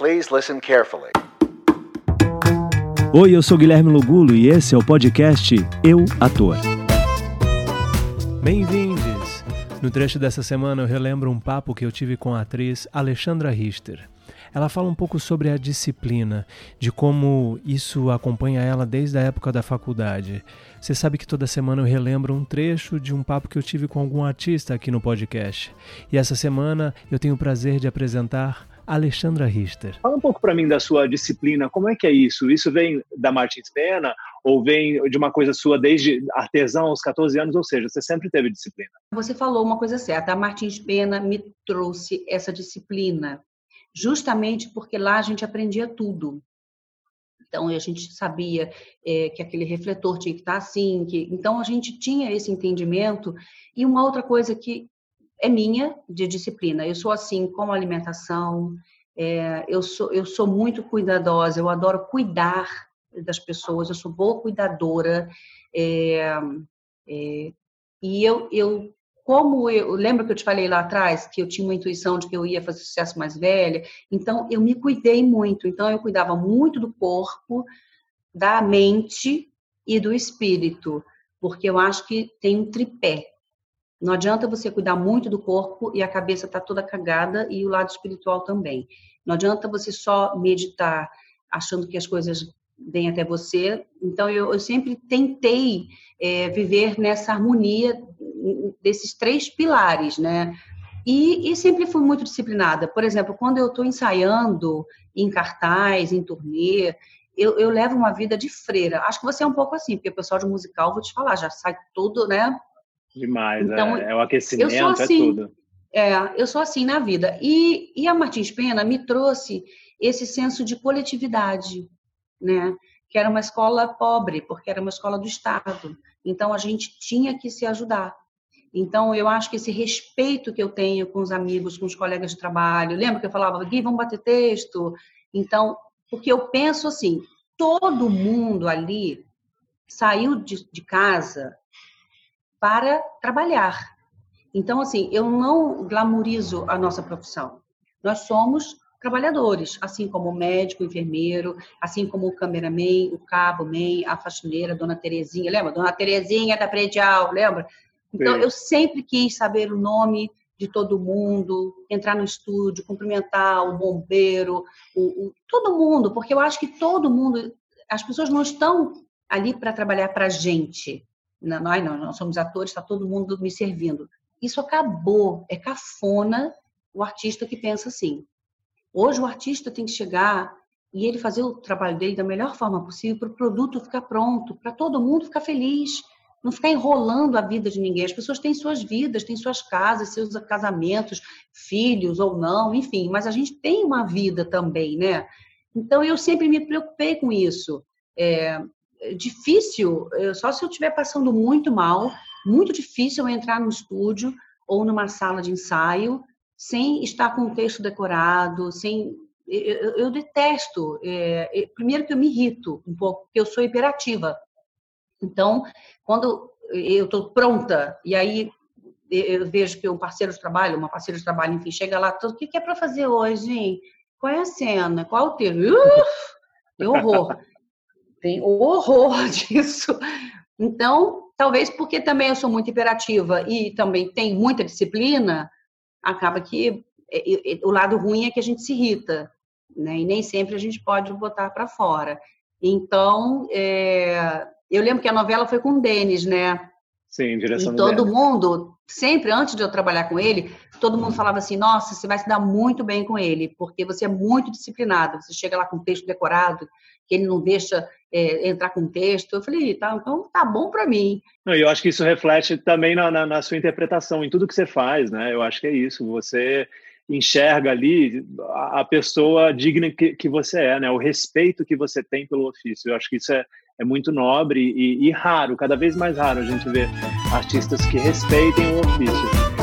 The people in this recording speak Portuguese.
Please listen carefully. Oi, eu sou Guilherme Lugulo e esse é o podcast Eu Ator. Bem-vindos! No trecho dessa semana eu relembro um papo que eu tive com a atriz Alexandra Richter. Ela fala um pouco sobre a disciplina, de como isso acompanha ela desde a época da faculdade. Você sabe que toda semana eu relembro um trecho de um papo que eu tive com algum artista aqui no podcast. E essa semana eu tenho o prazer de apresentar Alexandra Richter. Fala um pouco para mim da sua disciplina, como é que é isso? Isso vem da Martins Pena ou vem de uma coisa sua desde artesão aos 14 anos, ou seja, você sempre teve disciplina? Você falou uma coisa certa, a Martins Pena me trouxe essa disciplina justamente porque lá a gente aprendia tudo. Então a gente sabia é, que aquele refletor tinha que estar assim, que então a gente tinha esse entendimento. E uma outra coisa que é minha de disciplina, eu sou assim com alimentação, é, eu sou eu sou muito cuidadosa, eu adoro cuidar das pessoas, eu sou boa cuidadora. É, é e eu, eu como eu lembro que eu te falei lá atrás que eu tinha uma intuição de que eu ia fazer sucesso mais velha, então eu me cuidei muito. Então eu cuidava muito do corpo, da mente e do espírito, porque eu acho que tem um tripé. Não adianta você cuidar muito do corpo e a cabeça tá toda cagada e o lado espiritual também. Não adianta você só meditar achando que as coisas vêm até você. Então eu, eu sempre tentei é, viver nessa harmonia desses três pilares, né? E, e, sempre fui muito disciplinada. Por exemplo, quando eu estou ensaiando em cartaz, em turnê, eu, eu, levo uma vida de freira. Acho que você é um pouco assim, porque o pessoal de musical, vou te falar, já sai tudo, né? Demais, então, é, é o aquecimento, é assim, é tudo. É, eu sou assim na vida. E, e a Martins Pena me trouxe esse senso de coletividade, né? Que era uma escola pobre, porque era uma escola do Estado. Então a gente tinha que se ajudar. Então, eu acho que esse respeito que eu tenho com os amigos, com os colegas de trabalho, lembra que eu falava, Gui, vamos bater texto? Então, porque eu penso assim, todo mundo ali saiu de, de casa para trabalhar. Então, assim, eu não glamorizo a nossa profissão. Nós somos trabalhadores, assim como o médico, o enfermeiro, assim como o cameraman, o cabo, man, a faxineira, a dona Terezinha, lembra? Dona Terezinha da predial, lembra? Então, Sim. eu sempre quis saber o nome de todo mundo, entrar no estúdio, cumprimentar o bombeiro, o, o, todo mundo, porque eu acho que todo mundo, as pessoas não estão ali para trabalhar para a gente. Nós não, nós somos atores, está todo mundo me servindo. Isso acabou, é cafona o artista que pensa assim. Hoje o artista tem que chegar e ele fazer o trabalho dele da melhor forma possível para o produto ficar pronto, para todo mundo ficar feliz não ficar enrolando a vida de ninguém. As pessoas têm suas vidas, têm suas casas, seus casamentos, filhos ou não, enfim, mas a gente tem uma vida também, né? Então eu sempre me preocupei com isso. É difícil, só se eu estiver passando muito mal, muito difícil eu entrar no estúdio ou numa sala de ensaio sem estar com o texto decorado, sem eu, eu detesto. É, primeiro que eu me irrito um pouco, porque eu sou hiperativa. Então, quando eu estou pronta, e aí eu vejo que um parceiro de trabalho, uma parceira de trabalho, enfim, chega lá, o que, é para fazer hoje, hein? Qual é a cena? Qual é o texto? tem horror. Tem horror disso. Então, talvez porque também eu sou muito imperativa e também tenho muita disciplina, acaba que é, o lado ruim é que a gente se irrita, né? E nem sempre a gente pode botar para fora. Então, é, eu lembro que a novela foi com o Denis, né? Sim, direção e todo mundo, sempre antes de eu trabalhar com ele, todo mundo falava assim: nossa, você vai se dar muito bem com ele, porque você é muito disciplinado. Você chega lá com texto decorado, que ele não deixa é, entrar com texto. Eu falei: tá, então tá bom para mim. Não, eu acho que isso reflete também na, na, na, sua interpretação, em tudo que você faz, né? Eu acho que é isso. Você enxerga ali a pessoa digna que, que você é, né? O respeito que você tem pelo ofício. Eu acho que isso é, é muito nobre e, e raro, cada vez mais raro a gente ver artistas que respeitem o ofício.